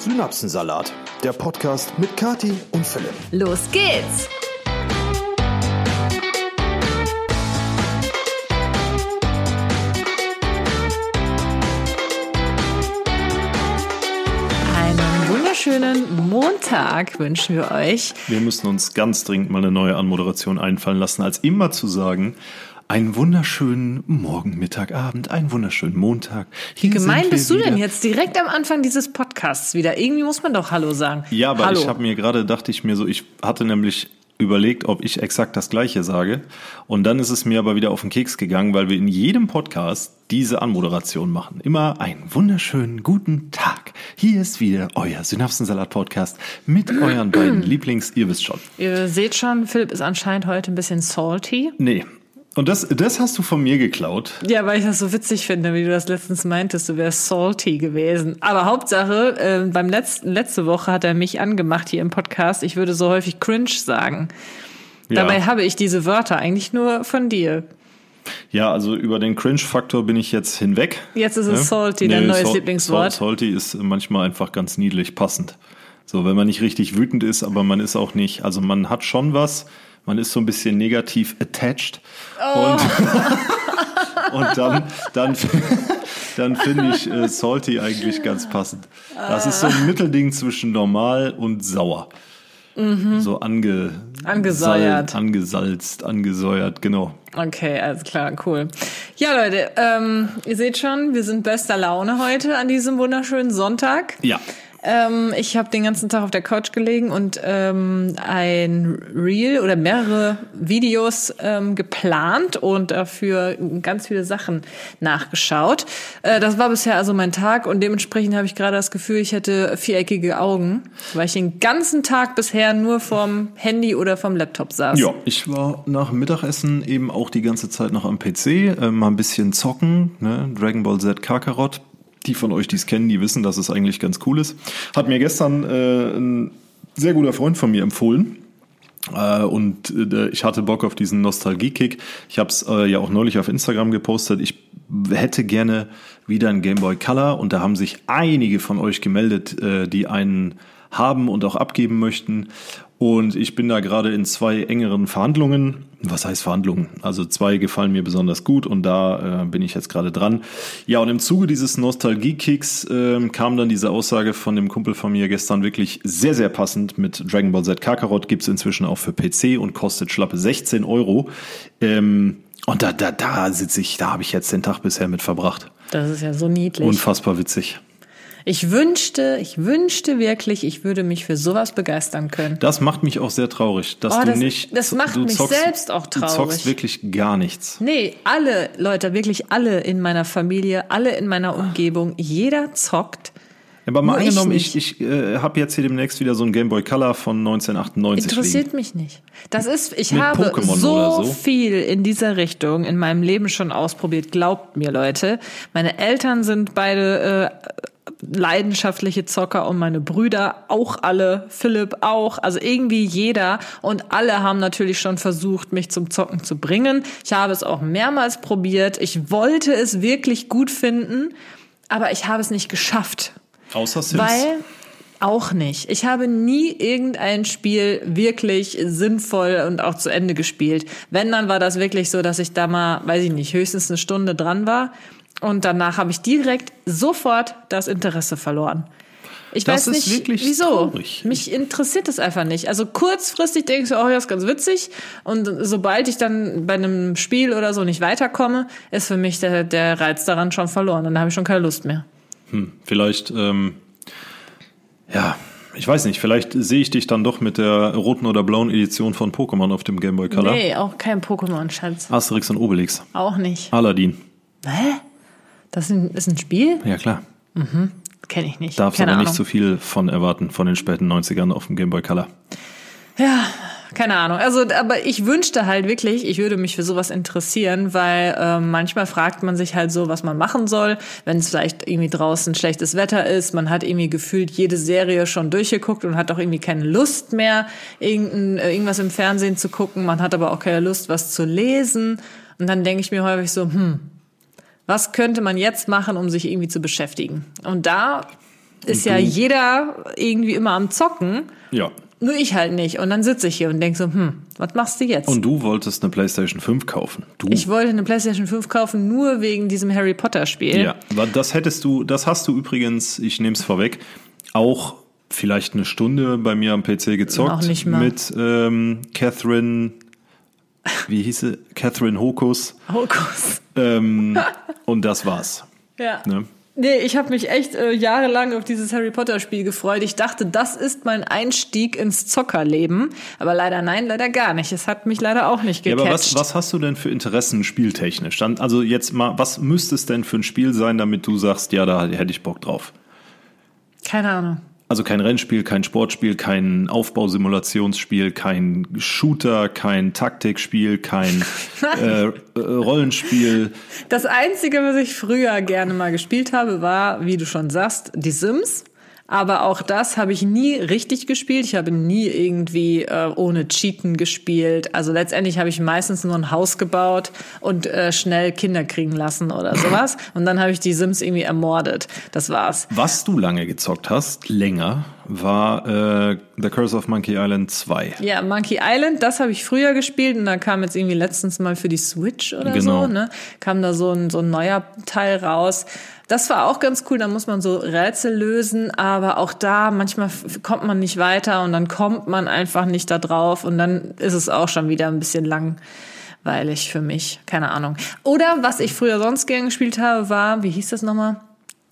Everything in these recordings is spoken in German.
Synapsensalat, der Podcast mit Kati und Philipp. Los geht's! Einen wunderschönen Montag wünschen wir euch. Wir müssen uns ganz dringend mal eine neue Anmoderation einfallen lassen, als immer zu sagen, einen wunderschönen Morgen, Mittag, Abend, einen wunderschönen Montag. Wie gemein bist du denn jetzt direkt am Anfang dieses Podcasts wieder? Irgendwie muss man doch Hallo sagen. Ja, aber Hallo. ich habe mir gerade, dachte ich mir so, ich hatte nämlich überlegt, ob ich exakt das Gleiche sage. Und dann ist es mir aber wieder auf den Keks gegangen, weil wir in jedem Podcast diese Anmoderation machen. Immer einen wunderschönen guten Tag. Hier ist wieder euer Synapsensalat-Podcast mit euren beiden Lieblings, ihr wisst schon. Ihr seht schon, Philipp ist anscheinend heute ein bisschen salty. Nee. Und das, das hast du von mir geklaut. Ja, weil ich das so witzig finde, wie du das letztens meintest, du wärst salty gewesen. Aber Hauptsache, äh, beim letzten, letzte Woche hat er mich angemacht hier im Podcast, ich würde so häufig cringe sagen. Ja. Dabei habe ich diese Wörter eigentlich nur von dir. Ja, also über den Cringe-Faktor bin ich jetzt hinweg. Jetzt ist es salty, dein neues Sal- Lieblingswort. Sal- Salty ist manchmal einfach ganz niedlich passend. So, wenn man nicht richtig wütend ist, aber man ist auch nicht, also man hat schon was, man ist so ein bisschen negativ attached. Oh. Und, und dann, dann, dann finde ich äh, Salty eigentlich ganz passend. Das ist so ein Mittelding zwischen normal und sauer. So ange, Mhm. Angesäuert. Sal- angesalzt, angesäuert, genau. Okay, alles klar, cool. Ja, Leute, ähm, ihr seht schon, wir sind bester Laune heute an diesem wunderschönen Sonntag. Ja. Ähm, ich habe den ganzen Tag auf der Couch gelegen und ähm, ein Reel oder mehrere Videos ähm, geplant und dafür ganz viele Sachen nachgeschaut. Äh, das war bisher also mein Tag und dementsprechend habe ich gerade das Gefühl, ich hätte viereckige Augen, weil ich den ganzen Tag bisher nur vom Handy oder vom Laptop saß. Ja, ich war nach Mittagessen eben auch die ganze Zeit noch am PC, äh, mal ein bisschen zocken, ne? Dragon Ball Z Kakarot. Die von euch, die es kennen, die wissen, dass es eigentlich ganz cool ist. Hat mir gestern äh, ein sehr guter Freund von mir empfohlen. Äh, und äh, ich hatte Bock auf diesen Nostalgie-Kick. Ich habe es äh, ja auch neulich auf Instagram gepostet. Ich hätte gerne wieder ein Game Boy Color und da haben sich einige von euch gemeldet, äh, die einen haben und auch abgeben möchten. Und ich bin da gerade in zwei engeren Verhandlungen. Was heißt Verhandlungen? Also zwei gefallen mir besonders gut und da äh, bin ich jetzt gerade dran. Ja, und im Zuge dieses Nostalgie-Kicks äh, kam dann diese Aussage von dem Kumpel von mir gestern wirklich sehr, sehr passend. Mit Dragon Ball Z Kakarot gibt's inzwischen auch für PC und kostet schlappe 16 Euro. Ähm, und da, da, da sitze ich, da habe ich jetzt den Tag bisher mit verbracht. Das ist ja so niedlich. Unfassbar witzig. Ich wünschte, ich wünschte wirklich, ich würde mich für sowas begeistern können. Das macht mich auch sehr traurig, dass Oh, du das- nicht. das macht du mich selbst auch Du traurig. zockst wirklich gar nichts. Nee, alle Leute, wirklich alle in meiner Familie, alle in meiner Umgebung, jeder zockt. Aber mal Nur ich angenommen, ich, nicht. ich, äh, habe jetzt hier demnächst wieder so ein Game Boy Color von 1998 Interessiert liegen. mich nicht. Das ist, ich Mit habe Pokémon so, so? viel in dieser Richtung in meinem Leben schon ausprobiert. Glaubt mir, Leute. Meine Eltern sind beide äh, leidenschaftliche Zocker und meine Brüder auch alle, Philipp auch, also irgendwie jeder und alle haben natürlich schon versucht, mich zum Zocken zu bringen. Ich habe es auch mehrmals probiert. Ich wollte es wirklich gut finden, aber ich habe es nicht geschafft. Außer Sims. Weil auch nicht. Ich habe nie irgendein Spiel wirklich sinnvoll und auch zu Ende gespielt. Wenn, dann war das wirklich so, dass ich da mal, weiß ich nicht, höchstens eine Stunde dran war. Und danach habe ich direkt sofort das Interesse verloren. Ich Das weiß nicht, wirklich wieso. traurig. Mich interessiert das einfach nicht. Also kurzfristig denke ich so, oh ja, ist ganz witzig. Und sobald ich dann bei einem Spiel oder so nicht weiterkomme, ist für mich der, der Reiz daran schon verloren. Dann habe ich schon keine Lust mehr. Hm, vielleicht, ähm, ja, ich weiß nicht, vielleicht sehe ich dich dann doch mit der roten oder blauen Edition von Pokémon auf dem Game Boy Color. Nee, auch kein Pokémon, Schatz. Asterix und Obelix. Auch nicht. Aladdin. Hä? Das ist ein, Spiel? Ja, klar. Kenne ich nicht. Darfst keine aber Ahnung. nicht so viel von erwarten, von den späten 90ern auf dem Game Boy Color. Ja, keine Ahnung. Also, aber ich wünschte halt wirklich, ich würde mich für sowas interessieren, weil ähm, manchmal fragt man sich halt so, was man machen soll, wenn es vielleicht irgendwie draußen schlechtes Wetter ist. Man hat irgendwie gefühlt jede Serie schon durchgeguckt und hat auch irgendwie keine Lust mehr, irgendein, äh, irgendwas im Fernsehen zu gucken. Man hat aber auch keine Lust, was zu lesen. Und dann denke ich mir häufig so, hm, was könnte man jetzt machen, um sich irgendwie zu beschäftigen? Und da ist Und ja jeder irgendwie immer am Zocken. Ja. Nur ich halt nicht. Und dann sitze ich hier und denk so, hm, was machst du jetzt? Und du wolltest eine PlayStation 5 kaufen. Du. ich wollte eine PlayStation 5 kaufen, nur wegen diesem Harry Potter Spiel. Ja, das hättest du, das hast du übrigens, ich nehme es vorweg, auch vielleicht eine Stunde bei mir am PC gezockt Noch nicht mal. mit ähm, Catherine, wie hieß sie? Catherine Hokus. Hokus. Ähm, und das war's. Ja. Ne? Nee, ich habe mich echt äh, jahrelang auf dieses Harry Potter Spiel gefreut. Ich dachte, das ist mein Einstieg ins Zockerleben. Aber leider nein, leider gar nicht. Es hat mich leider auch nicht Ja, gecatcht. aber was, was hast du denn für Interessen spieltechnisch? Dann, also jetzt mal, was müsste es denn für ein Spiel sein, damit du sagst, ja, da hätte ich Bock drauf? Keine Ahnung. Also kein Rennspiel, kein Sportspiel, kein Aufbausimulationsspiel, kein Shooter, kein Taktikspiel, kein äh, äh, Rollenspiel. Das Einzige, was ich früher gerne mal gespielt habe, war, wie du schon sagst, die Sims. Aber auch das habe ich nie richtig gespielt. Ich habe nie irgendwie äh, ohne Cheaten gespielt. Also letztendlich habe ich meistens nur ein Haus gebaut und äh, schnell Kinder kriegen lassen oder sowas. Und dann habe ich die Sims irgendwie ermordet. Das war's. Was du lange gezockt hast, länger, war äh, The Curse of Monkey Island 2. Ja, Monkey Island, das habe ich früher gespielt und da kam jetzt irgendwie letztens mal für die Switch oder Genau. so, ne? Kam da so ein, so ein neuer Teil raus. Das war auch ganz cool, da muss man so Rätsel lösen, aber auch da manchmal kommt man nicht weiter und dann kommt man einfach nicht da drauf und dann ist es auch schon wieder ein bisschen langweilig für mich, keine Ahnung. Oder was ich früher sonst gern gespielt habe, war, wie hieß das nochmal?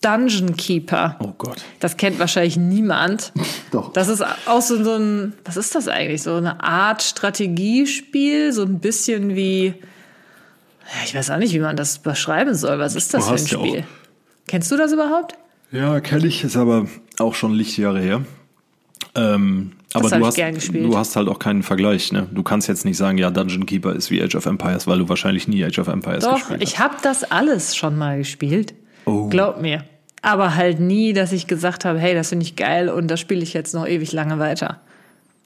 Dungeon Keeper. Oh Gott. Das kennt wahrscheinlich niemand. Doch. Das ist auch so, so ein, was ist das eigentlich? So eine Art Strategiespiel, so ein bisschen wie, ja, ich weiß auch nicht, wie man das beschreiben soll. Was ist das Du für ein ja Spiel? auch- Kennst du das überhaupt? Ja, kenne ich, ist aber auch schon Lichtjahre her. Ähm, aber du hast, du hast halt auch keinen Vergleich. Ne? Du kannst jetzt nicht sagen, ja, Dungeon Keeper ist wie Age of Empires, weil du wahrscheinlich nie Age of Empires Doch, gespielt ich habe das alles schon mal gespielt. Oh. Glaub mir. Aber halt nie, dass ich gesagt habe, hey, das finde ich geil und das spiele ich jetzt noch ewig lange weiter.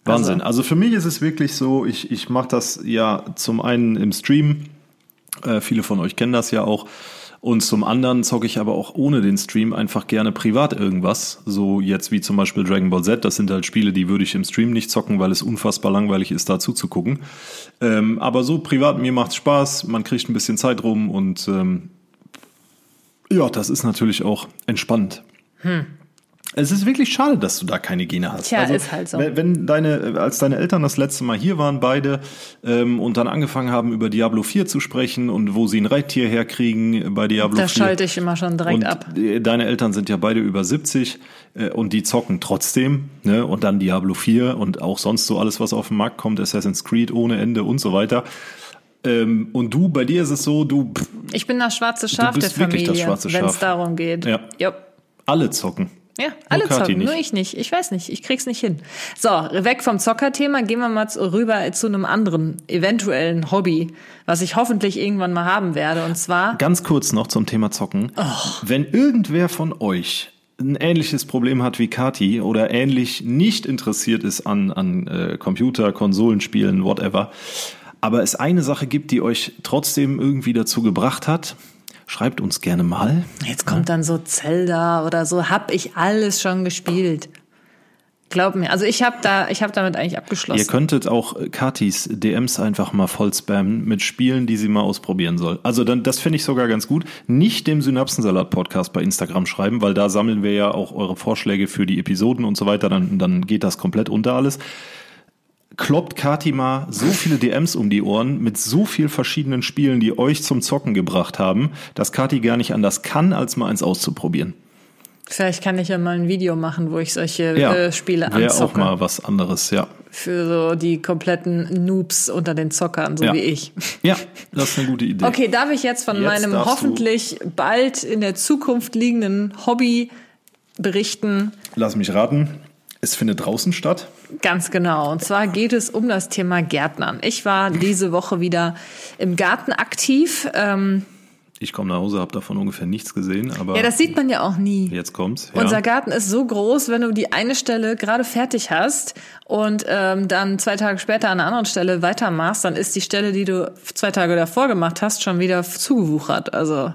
Wahnsinn. Also, für mich ist es wirklich so, ich, ich mache das ja zum einen im Stream, äh, viele von euch kennen das ja auch, und zum anderen zocke ich aber auch ohne den Stream einfach gerne privat irgendwas. So jetzt wie zum Beispiel Dragon Ball Z, das sind halt Spiele, die würde ich im Stream nicht zocken, weil es unfassbar langweilig ist, da zuzugucken. Ähm, aber so privat, mir macht's Spaß, man kriegt ein bisschen Zeit rum und ähm, ja, das ist natürlich auch entspannt. Es ist wirklich schade, dass du da keine Gene hast. Tja, ist halt so. Wenn, deine, als deine Eltern das letzte Mal hier waren, beide, ähm, und dann angefangen haben, über Diablo 4 zu sprechen und wo sie ein Reittier herkriegen bei Diablo Da 4. schalte ich immer schon direkt und ab. äh, Deine Eltern sind ja beide über 70 äh, und die zocken trotzdem, ne? Und dann Diablo 4 und auch sonst so alles, was auf den Markt kommt, Assassin's Creed ohne Ende und so weiter. Ähm, und du, bei dir ist es so, du pff, Ich bin das schwarze Schaf bist der Familie, das schwarze wenn es darum geht. Ja. Jupp. alle zocken. Ja, alle Kathi zocken, nur ich nicht. Ich weiß nicht, ich krieg's nicht hin. So, weg vom Zockerthema, gehen wir mal rüber zu einem anderen eventuellen Hobby, was ich hoffentlich irgendwann mal haben werde. Und zwar, Ganz kurz noch zum Thema Zocken. Wenn irgendwer von euch ein ähnliches Problem hat wie Kati oder ähnlich nicht interessiert ist an, an äh, Computer, Konsolenspielen, whatever, aber es eine Sache gibt, die euch trotzdem irgendwie dazu gebracht hat, schreibt uns gerne mal. jetzt kommt dann so Zelda oder so, hab ich alles schon gespielt. Glaub mir, also ich habe da, ich habe damit eigentlich Ihr abgeschlossen. könntet auch äh, Katis DMs einfach mal voll spammen mit Spielen, die sie mal ausprobieren soll. Also dann, das finde ich sogar ganz gut. Nicht dem Synapsensalat-Podcast bei Instagram schreiben, weil da sammeln wir ja auch eure Vorschläge für die Episoden und so weiter. Dann, dann geht das komplett unter alles. Kloppt Kati mal so viele DMs um die Ohren mit so viel verschiedenen Spielen, die euch zum Zocken gebracht haben, dass Kati gar nicht anders kann, als mal eins auszuprobieren. Vielleicht kann ich ja mal ein Video machen, wo ich solche Ja, äh, Spiele wäre auch anzocke. mal was anderes, ja. Für so die kompletten Noobs unter den Zockern, so Ja. wie ich. Ja, das ist eine gute Idee. Okay, darf ich jetzt von Jetzt meinem hoffentlich bald in der Zukunft liegenden Hobby berichten? Lass mich raten. Es findet draußen statt. Ganz genau. Und zwar geht es um das Thema Gärtnern. Ich war diese Woche wieder im Garten aktiv. Ähm, Ich komme nach Hause, habe davon ungefähr nichts gesehen, aber Ja, das sieht man ja auch nie. jetzt kommt's. Ja. Unser Garten ist so groß, wenn du die eine Stelle gerade fertig hast und ähm, dann zwei Tage später an einer anderen Stelle weitermachst, dann ist die Stelle, die du zwei Tage davor gemacht hast, schon wieder zugewuchert. Also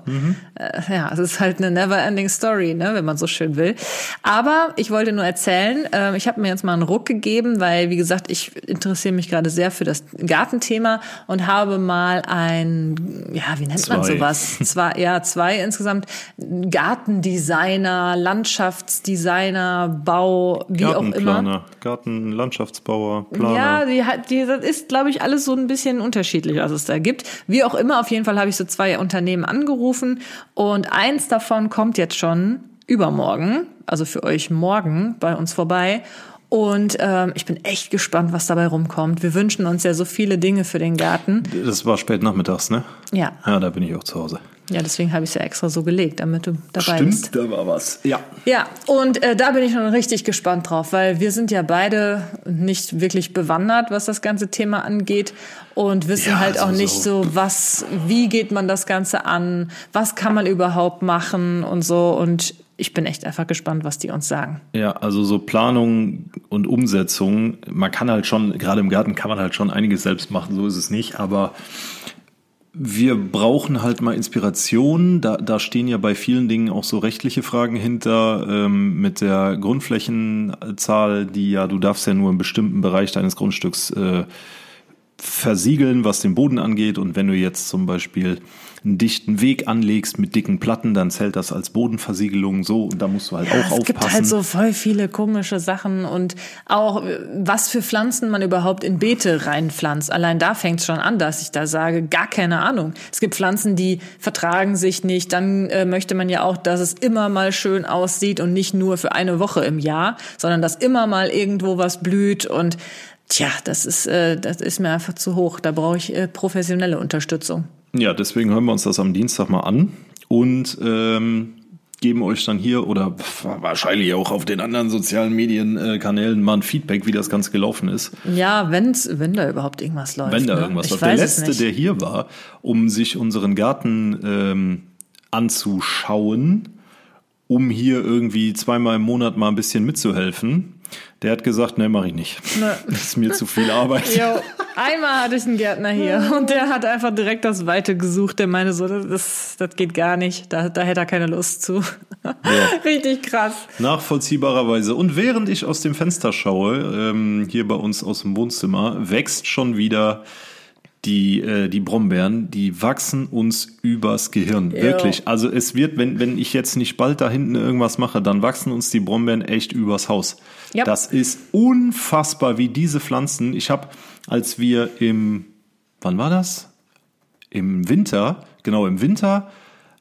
äh, ja, es ist halt eine never-ending Story, ne, wenn man so schön will. Aber ich wollte nur erzählen, ähm, ich habe mir jetzt mal einen Ruck gegeben, weil wie gesagt, ich interessiere mich gerade sehr für das Gartenthema und habe mal ein, ja, wie nennt man Zwei. sowas? Zwei, ja, zwei insgesamt Gartendesigner, Landschaftsdesigner, Bau, wie auch immer. Gartenplaner, Gartenlandschaftsbauer, Planer. Ja, die hat, die, das ist, glaube ich, alles so ein bisschen unterschiedlich, was es da gibt. Wie auch immer, auf jeden Fall habe ich so zwei Unternehmen angerufen und eins davon kommt jetzt schon übermorgen, also für euch morgen bei uns vorbei. Und ähm, ich bin echt gespannt, was dabei rumkommt. Wir wünschen uns ja so viele Dinge für den Garten. Das war spät nachmittags, ne? Ja, Ja, da bin ich auch zu Hause. ja, deswegen habe ich es ja extra so gelegt, damit du dabei bist. da war was. Ja. Ja, und äh, da bin ich schon richtig gespannt drauf, weil wir sind ja beide nicht wirklich bewandert, was das ganze Thema angeht und wissen Ja, halt auch sowieso. nicht so, was, wie geht man das Ganze an, was kann man überhaupt machen und so. Und ich bin echt einfach gespannt, was die uns sagen. Ja, also so Planung und Umsetzung, man kann halt schon, gerade im Garten kann man halt schon einiges selbst machen, so ist es nicht, aber wir brauchen halt mal Inspiration. Da, da stehen ja bei vielen Dingen auch so rechtliche Fragen hinter, ähm, mit der Grundflächenzahl, die ja, du darfst ja nur einen bestimmten Bereich deines Grundstücks äh, versiegeln, was den Boden angeht. Und wenn du jetzt zum Beispiel einen dichten Weg anlegst mit dicken Platten, dann zählt das als Bodenversiegelung so. Und da musst du halt auch es aufpassen. gibt halt so voll viele komische Sachen und auch äh, was für Pflanzen man überhaupt in Beete reinpflanzt. Allein da fängt es schon an, dass ich da sage, gar keine Ahnung. Es gibt Pflanzen, die vertragen sich nicht. Dann äh, möchte man ja auch, dass es immer mal schön aussieht und nicht nur für eine Woche im Jahr, sondern dass immer mal irgendwo was blüht und Tja, das ist, äh, das ist mir einfach zu hoch. Da brauche ich äh, professionelle Unterstützung. Ja, deswegen hören wir uns das am Dienstag mal an und ähm, geben euch dann hier oder wahrscheinlich auch auf den anderen sozialen Medienkanälen mal ein Feedback, wie das Ganze gelaufen ist. Ja, wenn's, wenn da überhaupt irgendwas läuft. Wenn da ne? irgendwas ich läuft. Der letzte, der hier war, um sich unseren Garten ähm, anzuschauen, um hier irgendwie zweimal im Monat mal ein bisschen mitzuhelfen, der hat gesagt, nee, mache ich nicht. Das ist mir zu viel Arbeit. Jo, einmal hatte ich einen Gärtner hier und der hat einfach direkt das Weite gesucht. Der meine so, das, das, das geht gar nicht. Da, da hätte er keine Lust zu. Richtig krass. Nachvollziehbarerweise. Und während ich aus dem Fenster schaue, ähm, hier bei uns aus dem Wohnzimmer, wächst schon wieder die, äh, die Brombeeren, die wachsen uns übers Gehirn. Jo. Wirklich. Also es wird, wenn, wenn ich jetzt nicht bald da hinten irgendwas mache, dann wachsen uns die Brombeeren echt übers Haus. Ja. Das ist unfassbar, wie diese Pflanzen. Ich habe, als wir im, wann war das? Im Winter, genau im Winter,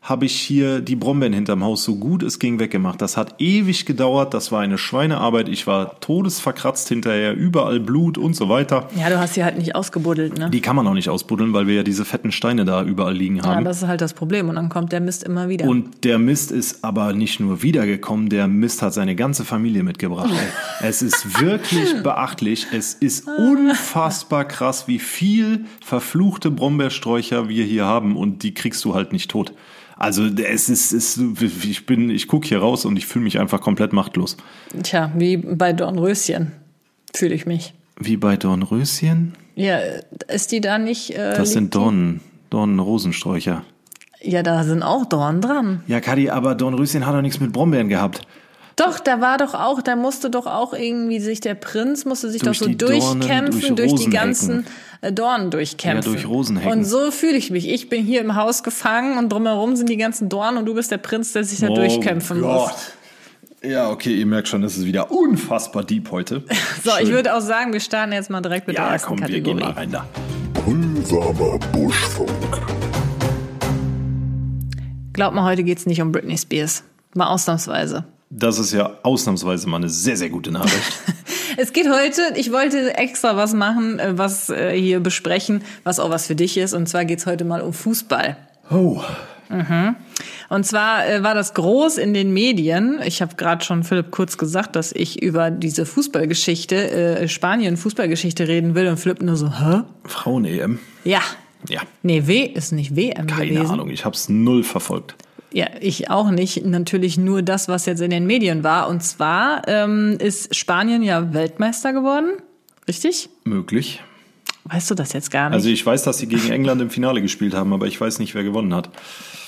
habe ich hier die Brombeeren hinterm Haus so gut es ging weggemacht. Das hat ewig gedauert, das war eine Schweinearbeit. Ich war todesverkratzt hinterher, überall Blut und so weiter. Ja, du hast sie halt nicht ausgebuddelt, ne? Die kann man auch nicht ausbuddeln, weil wir ja diese fetten Steine da überall liegen Ja, haben. das ist halt das Problem. Und dann kommt der Mist immer wieder. Und der Mist ist aber nicht nur wiedergekommen, der Mist hat seine ganze Familie mitgebracht. ey. Es ist wirklich beachtlich. Es ist unfassbar krass, wie viel verfluchte Brombeersträucher wir hier haben und die kriegst du halt nicht tot. Also es ist, es, ich bin, ich gucke hier raus und ich fühle mich einfach komplett machtlos. Tja, wie bei Dornröschen fühle ich mich. Wie bei Dornröschen? Ja, ist die da nicht. Äh, Das sind Dornen, Dornenrosensträucher. Ja, da sind auch Dornen dran. Ja, Kadi, aber Dornröschen hat doch nichts mit Brombeeren gehabt. Doch, da war doch auch, da musste doch auch irgendwie sich der Prinz musste sich Durch doch so die Dornen, durchkämpfen, durch durch, die ganzen äh, Dornen durchkämpfen. Ja, durch Rosenhecken. Und so fühle ich mich. Ich bin hier im Haus gefangen und drumherum sind die ganzen Dornen und du bist der Prinz, der sich da durchkämpfen muss. Ja, okay, ihr merkt schon, es ist wieder unfassbar deep heute. So, ich Schön. würde auch sagen, wir starten jetzt mal direkt mit der Ja, ersten komm, wir Kategorie. gehen mal rein da. Pulsamer Buschfunk. Glaub mal, heute geht's nicht um Britney Spears. Mal ausnahmsweise. Das ist ja ausnahmsweise mal eine sehr, sehr gute Nachricht. Es geht heute, ich wollte extra was machen, äh, was äh, hier besprechen, was auch was für dich ist. Und zwar geht's heute mal um Fußball. Oh. Und zwar äh, war das groß in den Medien. Ich habe gerade schon Philipp kurz gesagt, dass ich über diese Fußballgeschichte, äh, Spanien Fußballgeschichte reden will. Und Philipp nur so, hä? Frauen-EM. Ja, Ja. Nee, W ist nicht WM Keine gewesen. Ahnung, ich habe es null verfolgt. Ja, ich auch nicht. Natürlich nur das, was jetzt in den Medien war. Und zwar ähm, ist Spanien ja Weltmeister geworden. Richtig? Möglich. Weißt du das jetzt gar nicht? Also ich weiß, dass sie gegen England im Finale gespielt haben, aber ich weiß nicht, wer gewonnen hat.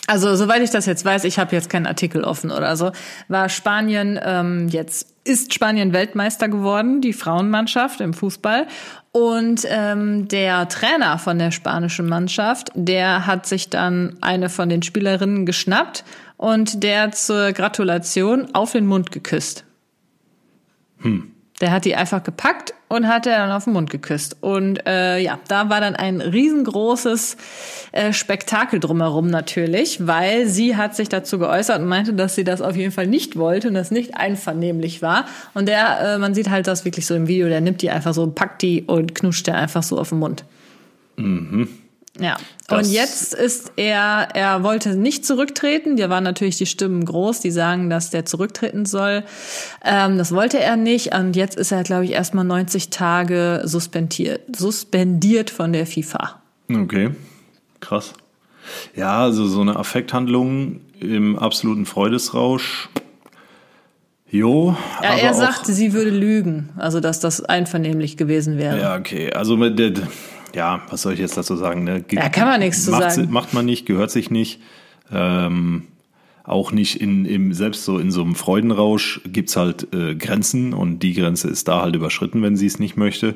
Also, soweit ich das jetzt weiß, ich habe jetzt keinen Artikel offen oder so, war Spanien ähm, jetzt, ist Spanien Weltmeister geworden, die Frauenmannschaft im Fußball. Und ähm, der Trainer von der spanischen Mannschaft, der hat sich dann eine von den Spielerinnen geschnappt und der zur Gratulation auf den Mund geküsst. Hm. Der hat die einfach gepackt und hat er dann auf den Mund geküsst. Und äh, ja, da war dann ein riesengroßes äh, Spektakel drumherum natürlich, weil sie hat sich dazu geäußert und meinte, dass sie das auf jeden Fall nicht wollte und das nicht einvernehmlich war. Und der, äh, man sieht halt das wirklich so im Video, der nimmt die einfach so, packt die und knuscht der einfach so auf den Mund. Mhm. Ja, Das- und jetzt ist er, er wollte nicht zurücktreten. Da waren natürlich die Stimmen groß, die sagen, dass der zurücktreten soll. Ähm, das wollte er nicht. Und jetzt ist er, glaube ich, erstmal 90 Tage suspendiert, suspendiert von der FIFA. Okay, krass. Ja, also so eine Affekthandlung im absoluten Freudesrausch. Jo, Ja, er sagte, sie würde lügen, also dass das einvernehmlich gewesen wäre. Ja, okay. Also mit der, ja, was soll ich jetzt dazu sagen? Ne? Ge- Ja, kann man nichts zu macht, sagen. Macht man nicht, gehört sich nicht. Ähm, auch nicht in, im, selbst so in so einem Freudenrausch gibt's halt äh, Grenzen und die Grenze ist da halt überschritten, wenn sie es nicht möchte.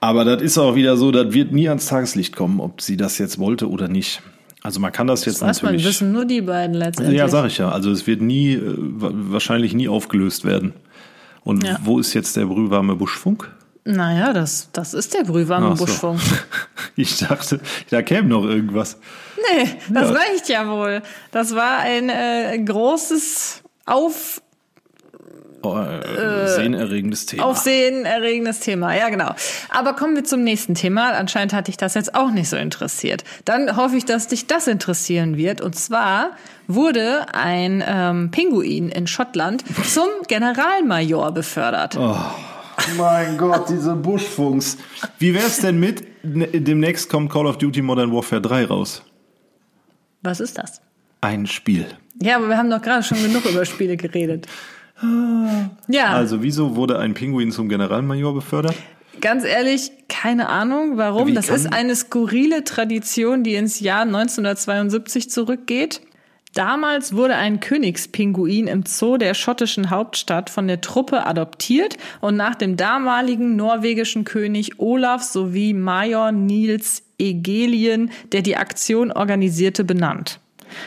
Aber das ist auch wieder so, das wird nie ans Tageslicht kommen, ob sie das jetzt wollte oder nicht. Also man kann das jetzt Was man natürlich. wissen nur die beiden letztendlich. Ja, sag ich ja. Also es wird nie, äh, wa- wahrscheinlich nie aufgelöst werden. Und Ja. wo ist jetzt der brühwarme Buschfunk? Naja, das, das ist der brühwarme so. Buschfunk. Ich dachte, da käme noch irgendwas. Nee, das Ja. reicht ja wohl. Das war ein äh, großes Auf Oh, äh, sehenerregendes Thema. Aufsehenerregendes Thema, ja genau. Aber kommen wir zum nächsten Thema. Anscheinend hat dich das jetzt auch nicht so interessiert. Dann hoffe ich, dass dich das interessieren wird. Und zwar wurde ein ähm, Pinguin in Schottland zum Generalmajor befördert. Mein Gott, diese Buschfunks. Wie wär's denn mit, ne- demnächst kommt Call of Duty Modern Warfare 3 raus? Was ist das? Ein Spiel. Ja, aber wir haben doch gerade schon genug über Spiele geredet. Ja, Also wieso wurde ein Pinguin zum Generalmajor befördert? Ganz ehrlich, keine Ahnung, warum. Wie das ist eine skurrile Tradition, die ins Jahr 1972 zurückgeht. Damals wurde ein Königspinguin im Zoo der schottischen Hauptstadt von der Truppe adoptiert und nach dem damaligen norwegischen König Olaf sowie Major Niels Egelien, der die Aktion organisierte, benannt.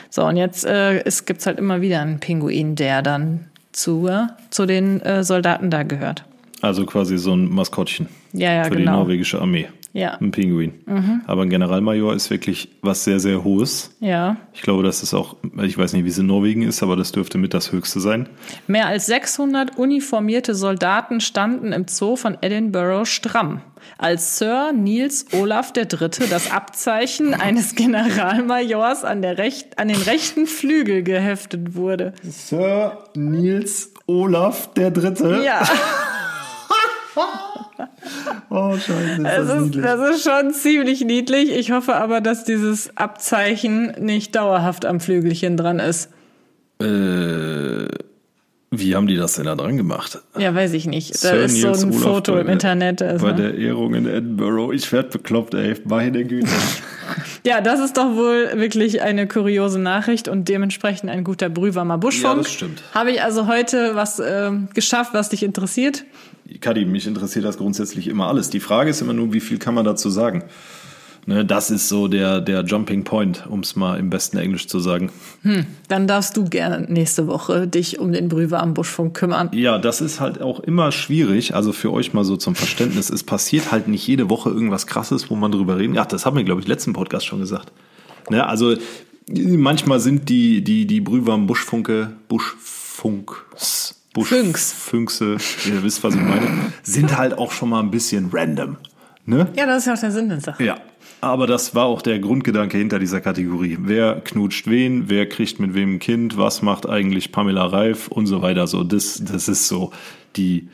So, und jetzt äh, es gibt's halt immer wieder einen Pinguin, der dann zu, äh, zu den äh, Soldaten da gehört. Also quasi so ein Maskottchen. Ja, ja, für die genau. norwegische Armee. Ja. Ein Pinguin. Aber ein Generalmajor ist wirklich was sehr, sehr Hohes. Ja. Ich glaube, das ist auch, ich weiß nicht, wie es in Norwegen ist, aber das dürfte mit das Höchste sein. Mehr als 600 uniformierte Soldaten standen im Zoo von Edinburgh stramm, als Sir Niels Olaf III. das Abzeichen eines Generalmajors an, der recht, an den rechten Flügel geheftet wurde. Sir Niels Olaf der Dritte. Ja, Oh, scheiße. Ist das ist, das ist schon ziemlich niedlich. Ich hoffe aber, dass dieses Abzeichen nicht dauerhaft am Flügelchen dran ist. Äh, wie haben die das denn da dran gemacht? Ja, weiß ich nicht. Da Sir ist so Niels ein Olaf Foto im der- Internet. da ist Bei ne? der Ehrung in Edinburgh. Ich werd bekloppt, ey. Meine Güte. Ja, das ist doch wohl wirklich eine kuriose Nachricht und dementsprechend ein guter Brühwarmer Buschfunk. Ja, das stimmt. Habe ich also heute was ähm, geschafft, was dich interessiert? Kadi, mich interessiert das grundsätzlich immer alles. Die Frage ist immer nur, wie viel kann man dazu sagen? Ne, das ist so der, der Jumping Point, um es mal im besten Englisch zu sagen. Dann darfst du gerne nächste Woche dich um den Brühwarmen Buschfunk kümmern. Ja, das ist halt auch immer schwierig. Also für euch mal so zum Verständnis. Es passiert halt nicht jede Woche irgendwas Krasses, wo man drüber reden. Ja, das haben wir, glaube ich, letzten Podcast schon gesagt. Ne, also manchmal sind die, die, die Brühwarmen Buschfunke, Buschfunks, Busch, Fünks. Fünkse, ihr wisst, was ich meine, sind halt auch schon mal ein bisschen random. Ne? Ja, das ist ja auch der Sinn der Sache. Ja. Aber das war auch der Grundgedanke hinter dieser Kategorie. Wer knutscht wen, wer kriegt mit wem ein Kind, was macht eigentlich Pamela Reif und so weiter. So, das, das ist so die,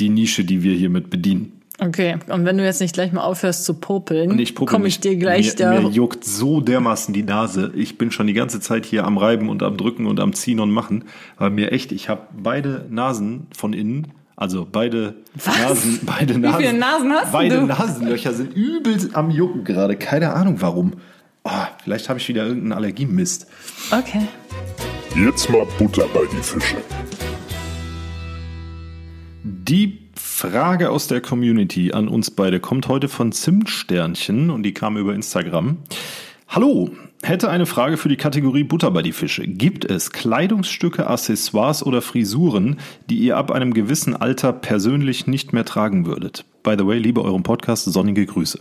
die Nische, die wir hiermit bedienen. Okay, und wenn du jetzt nicht gleich mal aufhörst zu popeln, ich komme ich dir gleich mir, da. Mir juckt so dermaßen die Nase. Ich bin schon die ganze Zeit hier am Reiben und am Drücken und am Ziehen und Machen. Aber mir echt, ich habe beide Nasen von innen, also beide Was? Nasen, beide Nasen. viele Nasen hast Beide du? Nasenlöcher sind übelst am Jucken gerade. Keine Ahnung warum. Oh, vielleicht habe ich wieder irgendeinen Allergiemist. Okay. Jetzt mal Butter bei die Fische. Die Frage aus der Community an uns beide kommt heute von Zimtsternchen und die kam über Instagram. Hallo, hätte eine Frage für die Kategorie Butter bei die Fische. Gibt es Kleidungsstücke, Accessoires oder Frisuren, die ihr ab einem gewissen Alter persönlich nicht mehr tragen würdet? By the way, liebe eurem Podcast, sonnige Grüße.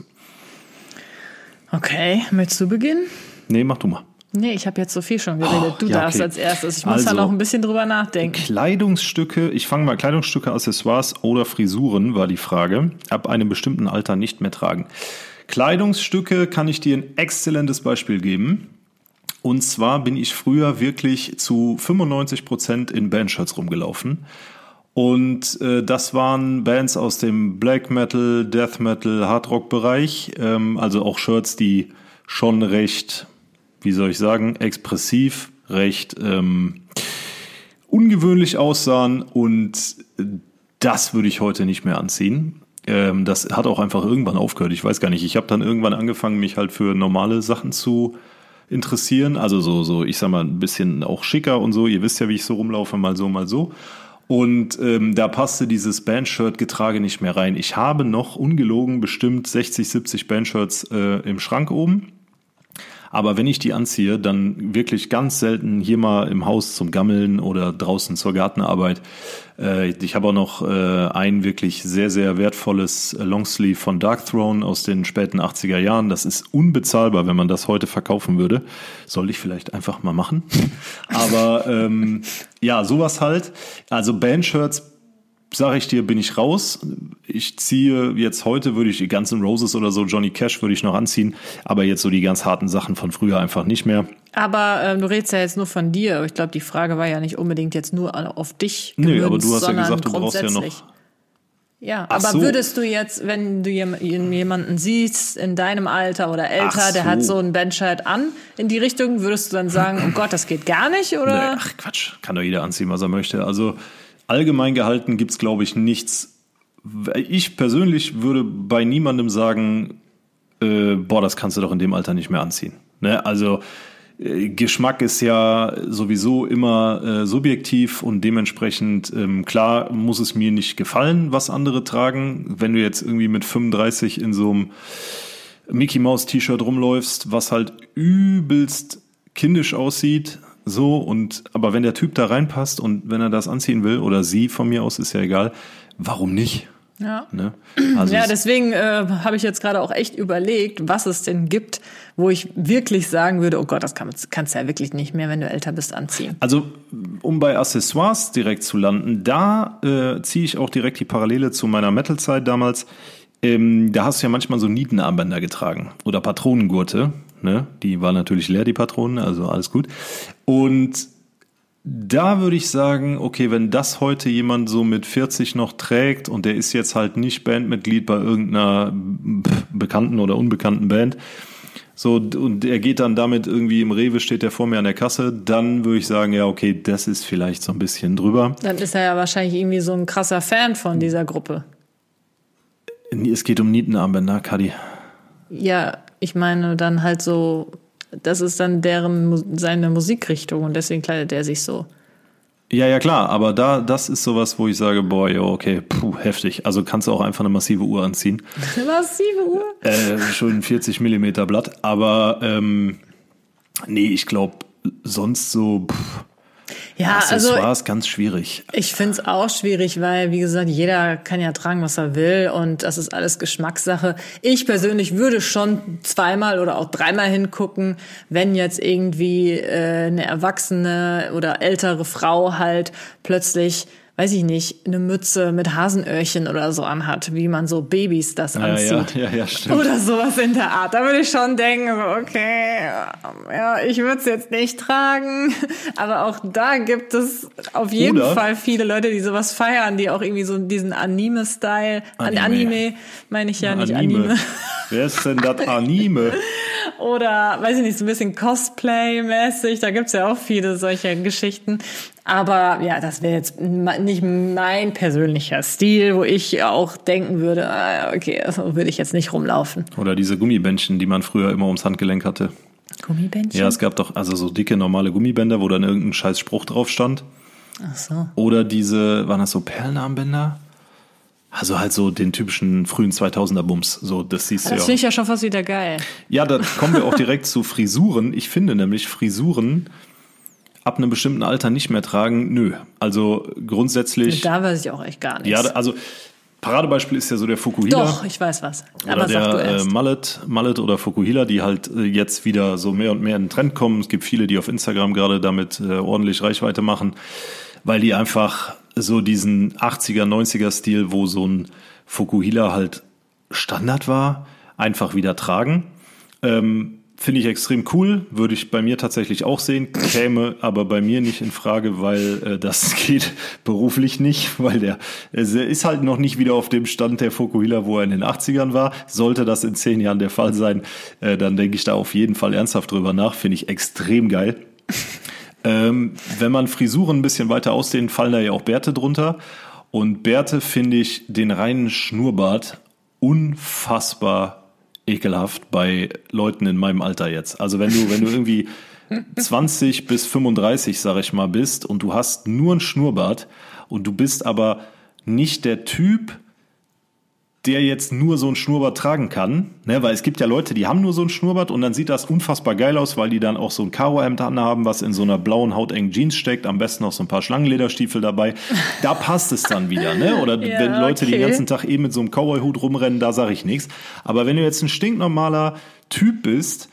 Okay, möchtest du beginnen? Nee, mach du mal. Nee, ich habe jetzt so viel schon geredet. Du ja, darfst okay. als erstes. Ich muss da Also- noch ein bisschen drüber nachdenken. Kleidungsstücke, ich fange mal Kleidungsstücke, Accessoires oder Frisuren war die Frage, ab einem bestimmten Alter nicht mehr tragen. Kleidungsstücke kann ich dir ein exzellentes Beispiel geben. Und zwar bin ich früher wirklich zu 95 Prozent in Bandshirts rumgelaufen. Und äh, das waren Bands aus dem Black Metal, Death Metal, Hardrock Bereich. Ähm, also auch Shirts, die schon recht, wie soll ich sagen, expressiv, recht ähm, ungewöhnlich aussahen und das würde ich heute nicht mehr anziehen. Ähm, das hat auch einfach irgendwann aufgehört. Ich weiß gar nicht. Ich habe dann irgendwann angefangen, mich halt für normale Sachen zu interessieren. Also so, so, ich sag mal, ein bisschen auch schicker und so. Ihr wisst ja, wie ich so rumlaufe, mal so, mal so. Und ähm, da passte dieses Bandshirt-Getrage nicht mehr rein. Ich habe noch ungelogen bestimmt 60, 70 Bandshirts äh, im Schrank oben. Aber wenn ich die anziehe, dann wirklich ganz selten hier mal im Haus zum Gammeln oder draußen zur Gartenarbeit. Äh, ich habe auch noch äh, ein wirklich sehr, sehr wertvolles Longsleeve von Dark Throne aus den späten 80er Jahren. Das ist unbezahlbar, wenn man das heute verkaufen würde. Soll ich vielleicht einfach mal machen. Aber ähm, ja, sowas halt. Also Bandshirts sage ich dir, bin ich raus. Ich ziehe jetzt heute, würde ich die ganzen Roses oder so, Johnny Cash würde ich noch anziehen, aber jetzt so die ganz harten Sachen von früher einfach nicht mehr. Aber ähm, du redest ja jetzt nur von dir. Ich glaube, die Frage war ja nicht unbedingt jetzt nur auf dich gemünzt, aber du hast ja gesagt, du brauchst ja noch. Ja, Ach aber so. würdest du jetzt, wenn du jem- jemanden siehst in deinem Alter oder älter, Ach der so. hat so ein Bandshirt an in die Richtung, würdest du dann sagen, oh Gott, das geht gar nicht? Oder? Nee, ach Quatsch, kann doch jeder anziehen, was er möchte. Also allgemein gehalten gibt's glaube ich, nichts. Ich persönlich würde bei niemandem sagen, äh, boah, das kannst du doch in dem Alter nicht mehr anziehen. Ne? Also äh, Geschmack ist ja sowieso immer äh, subjektiv und dementsprechend ähm, klar muss es mir nicht gefallen, was andere tragen. Wenn du jetzt irgendwie mit 35 in so einem Mickey Mouse T-Shirt rumläufst, was halt übelst kindisch aussieht, so und aber wenn der Typ da reinpasst und wenn er das anziehen will oder sie von mir aus ist ja egal, warum nicht? Ja. Ne? Also Ja, es- deswegen äh, habe ich jetzt gerade auch echt überlegt, was es denn gibt, wo ich wirklich sagen würde, oh Gott, das kann, kannst du ja wirklich nicht mehr, wenn du älter bist, anziehen. Also, um bei Accessoires direkt zu landen, da äh, ziehe ich auch direkt die Parallele zu meiner Metal-Zeit damals. Ähm, da hast du ja manchmal so Nietenarmbänder getragen oder Patronengurte. Ne? Die war natürlich leer, die Patronen, also alles gut. Und da würde ich sagen, okay, wenn das heute jemand so mit 40 noch trägt und der ist jetzt halt nicht Bandmitglied bei irgendeiner bekannten oder unbekannten Band, so und er geht dann damit irgendwie im Rewe steht der vor mir an der Kasse, dann würde ich sagen, ja, okay, das ist vielleicht so ein bisschen drüber. Dann ist er ja wahrscheinlich irgendwie so ein krasser Fan von dieser Gruppe. Es geht um Nietenarmbänder, Kadi. Ja, ich meine dann halt so, das ist dann deren seine Musikrichtung und deswegen kleidet er sich so. Ja, ja, klar, aber da, das ist sowas, wo ich sage, boah, ja, okay, puh, heftig. Also kannst du auch einfach eine massive Uhr anziehen. Eine massive Uhr. Äh, schon ein 40 Millimeter Blatt, aber ähm, nee, ich glaube, sonst so pff, Ja, also Accessoires ganz schwierig. ich find's auch schwierig, weil, wie gesagt, jeder kann ja tragen, was er will und das ist alles Geschmackssache. Ich persönlich würde schon zweimal oder auch dreimal hingucken, wenn jetzt irgendwie äh, eine erwachsene oder ältere Frau halt plötzlich weiß ich nicht, eine Mütze mit Hasenöhrchen oder so anhat, wie man so Babys das anzieht. ja, ja, ja, stimmt. Oder sowas in der Art. Da würde ich schon denken, okay, ja, ich würde es jetzt nicht tragen. Aber auch da gibt es auf jeden Oder- Fall viele Leute, die sowas feiern, die auch irgendwie so diesen Anime-Style, Anime, Anime. Anime meine ich ja, nicht Anime. Wer ist denn das Anime? Oder, weiß ich nicht, so ein bisschen Cosplay-mäßig. Da gibt's ja auch viele solcher Geschichten. Aber ja, das wäre jetzt nicht mein persönlicher Stil, wo ich auch denken würde, ah, okay, so würde ich jetzt nicht rumlaufen. Oder diese Gummibändchen, die man früher immer ums Handgelenk hatte. Gummibändchen? Ja, es gab doch also so dicke normale Gummibänder, wo dann irgendein scheiß Spruch drauf stand. Ach so. Oder diese, waren das so Perlenarmbänder? Also halt so den typischen frühen 2000er Bums. So, das siehst du Das ja. finde ich ja schon fast wieder geil. Ja, da kommen wir auch direkt zu Frisuren. Ich finde nämlich Frisuren ab einem bestimmten Alter nicht mehr tragen. Nö. Also grundsätzlich. Da weiß ich auch echt gar nichts. Ja, also Paradebeispiel ist ja so der Fukuhila. Doch, ich weiß was. Oder Aber sag du der äh. Mallet, Mallet oder Fukuhila, die halt äh, jetzt wieder so mehr und mehr in den Trend kommen. Es gibt viele, die auf Instagram gerade damit äh, ordentlich Reichweite machen, weil die einfach so diesen 80er, 90er Stil, wo so ein Fukuhila halt Standard war, einfach wieder tragen. Ähm, Finde ich extrem cool, würde ich bei mir tatsächlich auch sehen, käme aber bei mir nicht in Frage, weil äh, das geht beruflich nicht, weil der es ist halt noch nicht wieder auf dem Stand der Fokuhila, wo er in den 80ern war. Sollte das in zehn Jahren der Fall sein, äh, dann denke ich da auf jeden Fall ernsthaft drüber nach. Finde ich extrem geil. Ähm, wenn man Frisuren ein bisschen weiter ausdehnt, fallen da ja auch Bärte drunter. Und Bärte finde ich den reinen Schnurrbart unfassbar ekelhaft bei Leuten in meinem Alter jetzt. Also wenn du, wenn du irgendwie 20 bis 35, sag ich mal, bist und du hast nur einen Schnurrbart und du bist aber nicht der Typ, der jetzt nur so ein Schnurrbart tragen kann, ne, weil es gibt ja Leute, die haben nur so ein Schnurrbart und dann sieht das unfassbar geil aus, weil die dann auch so ein Karohemd anhaben, was in so einer blauen hautengen Jeans steckt, am besten noch so ein paar Schlangenlederstiefel dabei. Da passt es dann wieder, ne? Oder Ja, wenn Leute den okay. ganzen Tag eben mit so einem Cowboy-Hut rumrennen, da sage ich nichts. Aber wenn du jetzt ein stinknormaler Typ bist,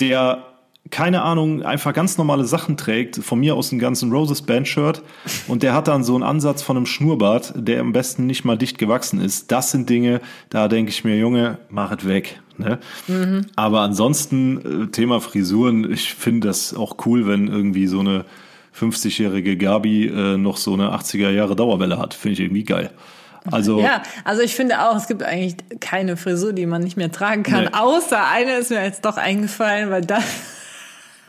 der keine Ahnung, einfach ganz normale Sachen trägt, von mir aus ein ganzen Roses Band-Shirt und der hat dann so einen Ansatz von einem Schnurrbart, der am besten nicht mal dicht gewachsen ist. Das sind Dinge, da denke ich mir, Junge, mach es weg. Ne? Aber ansonsten, äh, Thema Frisuren, ich finde das auch cool, wenn irgendwie so eine 50-jährige Gabi äh, noch so eine 80er Jahre Dauerwelle hat. Finde ich irgendwie geil. Also, Ja, also ich finde auch, es gibt eigentlich keine Frisur, die man nicht mehr tragen kann. Nee. Außer eine ist mir jetzt doch eingefallen, weil das,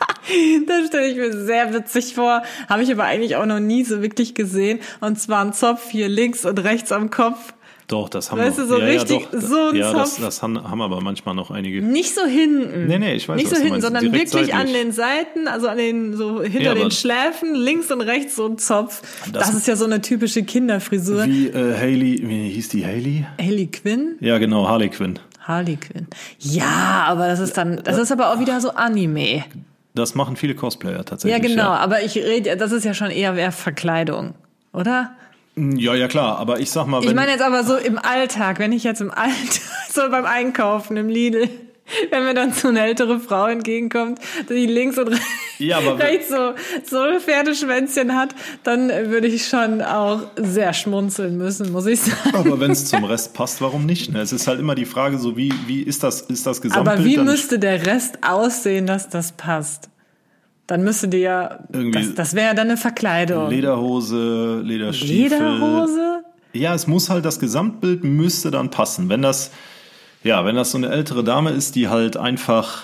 das stelle ich mir sehr witzig vor. Habe ich aber eigentlich auch noch nie so wirklich gesehen. Und zwar ein Zopf hier links und rechts am Kopf. doch, das haben Weißt wir. du, so ja, richtig ja, doch, so ein Ja, das, Zopf. das haben, haben aber manchmal noch einige. Nicht so hinten. Nee, nee, ich weiß, Nicht was so hinten, sondern Direkt wirklich an seitlich. den Seiten, also an den, so hinter Ja, den Schläfen, links und rechts so ein Zopf. Das, Das- ist ja so eine typische Kinderfrisur. Wie äh, Haley, wie hieß die Haley? Haley Quinn? Ja, genau, Harley Quinn. Harley Quinn. Ja, aber das ist dann, das ist aber auch wieder so Anime. Das machen viele Cosplayer Ja, tatsächlich. genau, aber ich rede, das ist ja schon eher mehr Verkleidung, oder? Ja, ja, klar, aber ich sag mal, wenn, Ich meine jetzt aber so im Alltag, wenn ich jetzt im Alltag, so beim Einkaufen im Lidl, wenn mir dann so eine ältere Frau entgegenkommt, die links und rechts, Ja, rechts so, so ein Pferdeschwänzchen hat, dann würde ich schon auch sehr schmunzeln müssen, muss ich sagen. aber wenn es zum Rest passt, warum nicht? Ne? Es ist halt immer die Frage, so wie, wie ist das, ist das Gesamtbild Aber wie müsste der Rest aussehen, dass das passt? Dann müsste dir ja, Irgendwie- das, das wäre ja dann eine Verkleidung. Lederhose, Lederstiefel. Lederhose? Ja, es muss halt, das Gesamtbild müsste dann passen. Wenn das, ja, wenn das so eine ältere Dame ist, die halt einfach,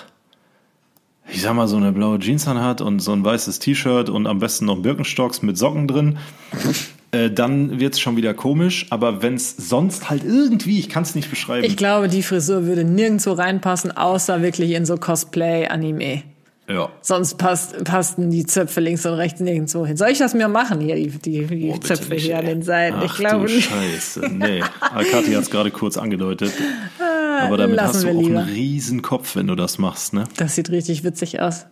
ich sag mal, so eine blaue Jeans anhat und so ein weißes T-Shirt und am besten noch Birkenstocks mit Socken drin, äh, dann wird's schon wieder komisch. Aber wenn's sonst halt irgendwie, ich kann es nicht beschreiben. Ich glaube, die Frisur würde nirgendwo reinpassen, außer wirklich in so Cosplay-Anime. ja. Sonst passt, passten die Zöpfe links und rechts nirgendwo hin. Soll ich das mir machen hier, die, die, die Oh, Zöpfe nicht, hier ey. an den Seiten? Ach, ich glaube du nicht. Scheiße, nee. Kathi hat es gerade kurz angedeutet. Aber damit lassen hast du auch lieber. einen riesen Kopf, wenn du das machst, ne? Das sieht richtig witzig aus.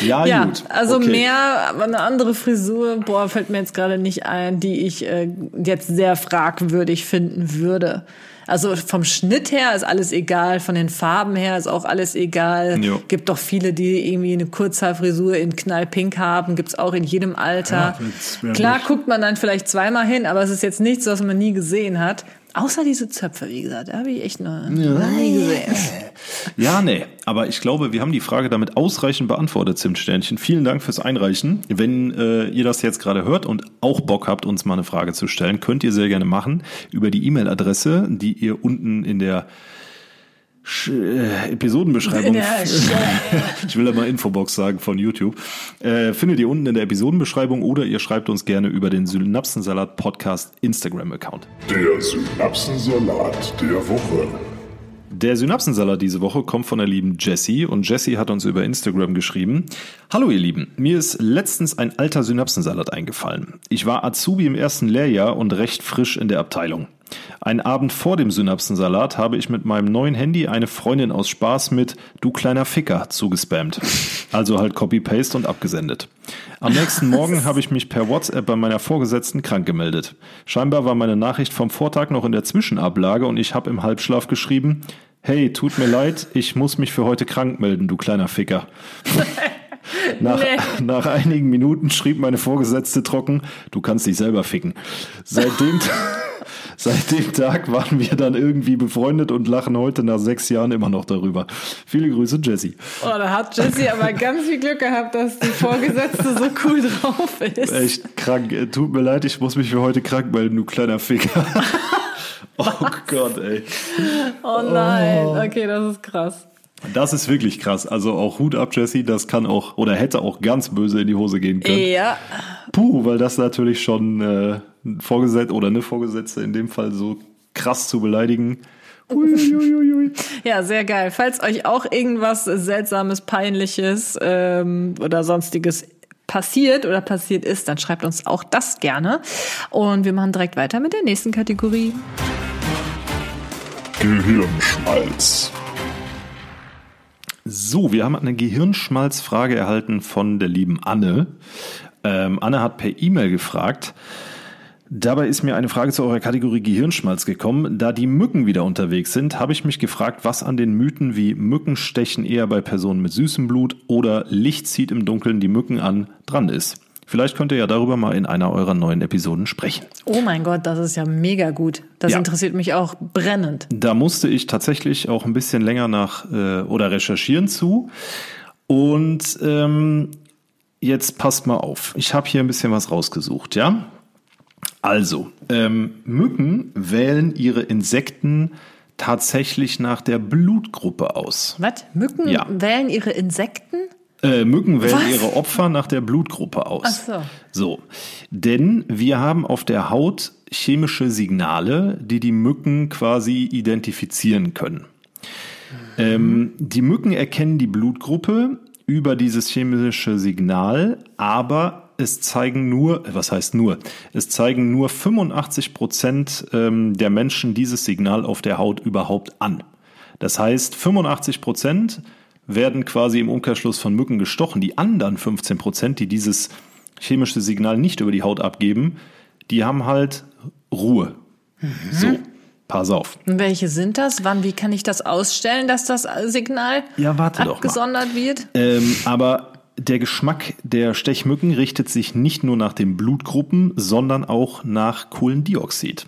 Ja, Ja, gut. also okay. mehr, aber eine andere Frisur, boah, fällt mir jetzt gerade nicht ein, die ich äh, jetzt sehr fragwürdig finden würde. Also vom Schnitt her ist alles egal, von den Farben her ist auch alles egal. Jo. Gibt doch viele, die irgendwie eine Kurzhaarfrisur in knallpink haben, gibt's auch in jedem Alter. Ja, Klar guckt man dann vielleicht zweimal hin, aber es ist jetzt nichts, was man nie gesehen hat. Außer diese Zöpfe, wie gesagt, da habe ich echt noch nie gesehen. Ja, nee, aber ich glaube, wir haben die Frage damit ausreichend beantwortet, Zimtsternchen. Vielen Dank fürs Einreichen. Wenn äh, ihr das jetzt gerade hört und auch Bock habt, uns mal eine Frage zu stellen, könnt ihr sehr gerne machen über die E-Mail-Adresse, die ihr unten in der Sch äh, Episodenbeschreibung, ich will da mal Infobox sagen von YouTube, äh, findet ihr unten in der Episodenbeschreibung oder ihr schreibt uns gerne über den Synapsensalat Podcast Instagram-Account. Der Synapsensalat der Woche. Der Synapsensalat diese Woche kommt von der lieben Jessie und Jessie hat uns über Instagram geschrieben. Hallo ihr Lieben, mir ist letztens ein alter Synapsensalat eingefallen. Ich war Azubi im ersten Lehrjahr und recht frisch in der Abteilung. Einen Abend vor dem Synapsensalat habe ich mit meinem neuen Handy eine Freundin aus Spaß mit Du kleiner Ficker zugespammt. Also halt Copy-Paste und abgesendet. Am nächsten Morgen habe ich mich per WhatsApp bei meiner Vorgesetzten krank gemeldet. Scheinbar war meine Nachricht vom Vortag noch in der Zwischenablage und ich habe im Halbschlaf geschrieben, Hey, tut mir leid, ich muss mich für heute krank melden, du kleiner Ficker. Nach, Nee. nach einigen Minuten schrieb meine Vorgesetzte trocken, du kannst dich selber ficken. Seitdem, seit dem Tag waren wir dann irgendwie befreundet und lachen heute nach sechs Jahren immer noch darüber. Viele Grüße, Jessie. Oh, da hat Jessie aber ganz viel Glück gehabt, dass die Vorgesetzte so cool drauf ist. Echt krank. Äh, Tut mir leid, ich muss mich für heute krank melden, du kleiner Ficker. oh Gott, ey. Oh nein, okay, das ist krass. Das ist wirklich krass. Also auch Hut ab, Jessie. Das kann auch oder hätte auch ganz böse in die Hose gehen können. Ja, Puh, weil das natürlich schon äh, ein Vorgesetzter oder eine Vorgesetzte in dem Fall so krass zu beleidigen. Uiuiuiui. ja, sehr geil. Falls euch auch irgendwas Seltsames, Peinliches ähm, oder sonstiges passiert oder passiert ist, dann schreibt uns auch das gerne. Und wir machen direkt weiter mit der nächsten Kategorie. Gehirnschmalz. So, wir haben eine Gehirnschmalzfrage erhalten von der lieben Anne. Ähm, Anne hat per E-Mail gefragt. Dabei ist mir eine Frage zu eurer Kategorie Gehirnschmalz gekommen. Da die Mücken wieder unterwegs sind, habe ich mich gefragt, was an den Mythen wie Mücken stechen eher bei Personen mit süßem Blut oder Licht zieht im Dunkeln die Mücken an dran ist. Vielleicht könnt ihr ja darüber mal in einer eurer neuen Episoden sprechen. Oh mein Gott, das ist ja mega gut. Das Ja. interessiert mich auch brennend. Da musste ich tatsächlich auch ein bisschen länger nach äh, oder recherchieren zu. Und ähm, jetzt passt mal auf. Ich habe hier ein bisschen was rausgesucht, ja? Also, ähm, Mücken wählen ihre Insekten tatsächlich nach der Blutgruppe aus. Was? Mücken Ja. wählen ihre Insekten? Äh, Mücken wählen Was? ihre Opfer nach der Blutgruppe aus. Ach so. So, denn wir haben auf der Haut chemische Signale, die die Mücken quasi identifizieren können. Ähm, die Mücken erkennen die Blutgruppe über dieses chemische Signal, aber es zeigen nur, was heißt nur, es zeigen nur 85 Prozent ähm, der Menschen dieses Signal auf der Haut überhaupt an. Das heißt, 85 Prozent werden quasi im Umkehrschluss von Mücken gestochen. Die anderen 15 Prozent, die dieses chemische Signal nicht über die Haut abgeben, die haben halt Ruhe. So, pass auf. Welche sind das? Wann, wie kann ich das ausstellen, dass das Signal Ja, warte doch mal. abgesondert wird? Ähm, aber der Geschmack der Stechmücken richtet sich nicht nur nach den Blutgruppen, sondern auch nach Kohlendioxid.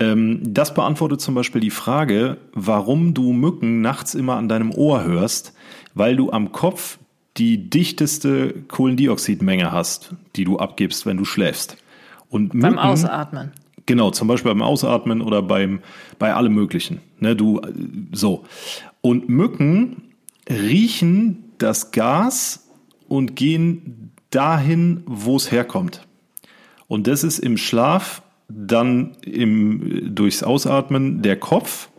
Ähm, das beantwortet zum Beispiel die Frage, warum du Mücken nachts immer an deinem Ohr hörst, weil du am Kopf die dichteste Kohlendioxidmenge hast, die du abgibst, wenn du schläfst. Und Beim Mücken, Ausatmen. Genau, zum Beispiel beim Ausatmen oder beim, bei allem Möglichen. Ne, du, äh, so. Und Mücken riechen das Gas und gehen dahin, wo es herkommt. Und das ist im Schlaf dann im, durchs Ausatmen der Kopf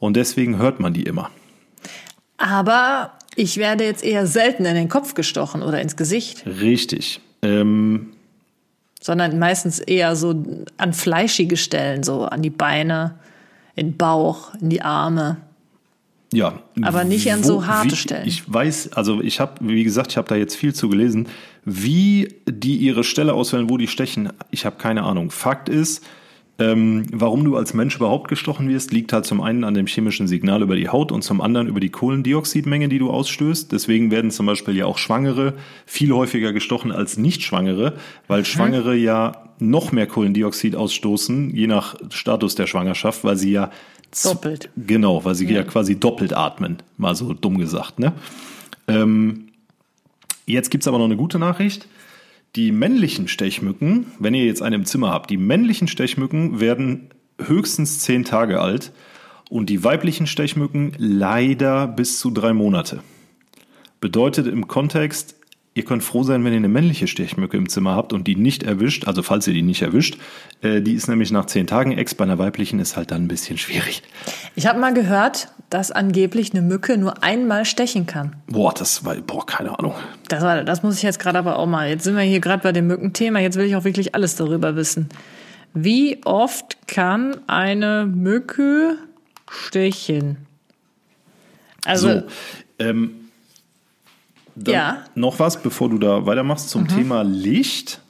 und deswegen hört man die immer. Aber ich werde jetzt eher selten in den Kopf gestochen oder ins Gesicht, Richtig. Ähm, sondern meistens eher so an fleischige Stellen, so an die Beine, in den Bauch, in die Arme. Ja, Aber nicht an so harte wie, Stellen. Ich weiß, also ich habe, wie gesagt, ich habe da jetzt viel zu gelesen, wie die ihre Stelle auswählen, wo die stechen. Ich habe keine Ahnung. Fakt ist, Ähm, warum du als Mensch überhaupt gestochen wirst, liegt halt zum einen an dem chemischen Signal über die Haut und zum anderen über die Kohlendioxidmenge, die du ausstößt. Deswegen werden zum Beispiel ja auch Schwangere viel häufiger gestochen als Nicht-Schwangere, weil Schwangere ja noch mehr Kohlendioxid ausstoßen, je nach Status der Schwangerschaft, weil sie ja Doppelt. Genau, weil sie ja, quasi doppelt atmen, mal so dumm gesagt. Ne? Ähm, jetzt gibt's aber noch eine gute Nachricht. Die männlichen Stechmücken, wenn ihr jetzt eine im Zimmer habt, die männlichen Stechmücken werden höchstens zehn Tage alt und die weiblichen Stechmücken leider bis zu drei Monate. Bedeutet im Kontext, ihr könnt froh sein, wenn ihr eine männliche Stechmücke im Zimmer habt und die nicht erwischt, also falls ihr die nicht erwischt, äh, die ist nämlich nach zehn Tagen ex, bei einer weiblichen ist halt dann ein bisschen schwierig. Ich habe mal gehört, dass angeblich eine Mücke nur einmal stechen kann. Boah, das war, boah, keine Ahnung. Das, war, das muss ich jetzt gerade aber auch mal. Jetzt sind wir hier gerade bei dem Mückenthema. Jetzt will ich auch wirklich alles darüber wissen. Wie oft kann eine Mücke stechen? Also, So, ähm, dann Ja. noch was, bevor du da weitermachst zum Thema Licht.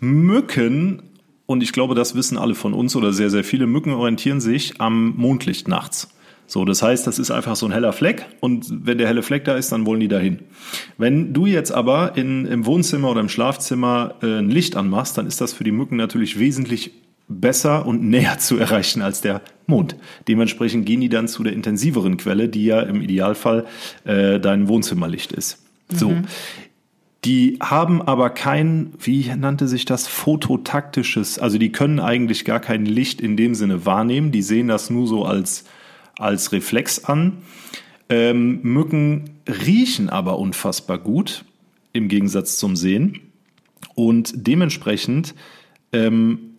Mücken, und ich glaube, das wissen alle von uns oder sehr, sehr viele Mücken orientieren sich am Mondlicht nachts. So, das heißt, das ist einfach so ein heller Fleck und wenn der helle Fleck da ist, dann wollen die dahin. Wenn du jetzt aber in, im Wohnzimmer oder im Schlafzimmer äh, ein Licht anmachst, dann ist das für die Mücken natürlich wesentlich besser und näher zu erreichen als der Mond. Dementsprechend gehen die dann zu der intensiveren Quelle, die ja im Idealfall äh, dein Wohnzimmerlicht ist. So. Die haben aber kein, wie nannte sich das, fototaktisches, also die können eigentlich gar kein Licht in dem Sinne wahrnehmen, die sehen das nur so als, als Reflex an. Ähm, Mücken riechen aber unfassbar gut, im Gegensatz zum Sehen. Und dementsprechend ähm,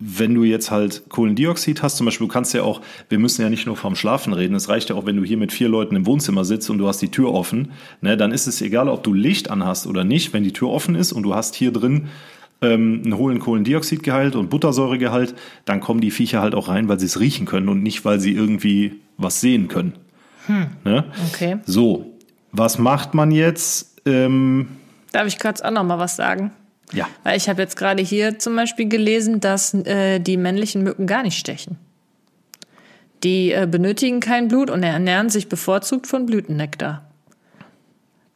wenn du jetzt halt Kohlendioxid hast, zum Beispiel, du kannst ja auch, wir müssen ja nicht nur vom Schlafen reden, es reicht ja auch, wenn du hier mit vier Leuten im Wohnzimmer sitzt und du hast die Tür offen, ne, dann ist es egal, ob du Licht anhast oder nicht, wenn die Tür offen ist und du hast hier drin ähm, einen hohen Kohlendioxidgehalt und Buttersäuregehalt, dann kommen die Viecher halt auch rein, weil sie es riechen können und nicht, weil sie irgendwie was sehen können. Ne? okay. So, was macht man jetzt? Ähm, Darf ich kurz auch noch mal was sagen? Ja, Weil ich habe jetzt gerade hier zum Beispiel gelesen, dass äh, die männlichen Mücken gar nicht stechen. Die äh, benötigen kein Blut und ernähren sich bevorzugt von Blütennektar.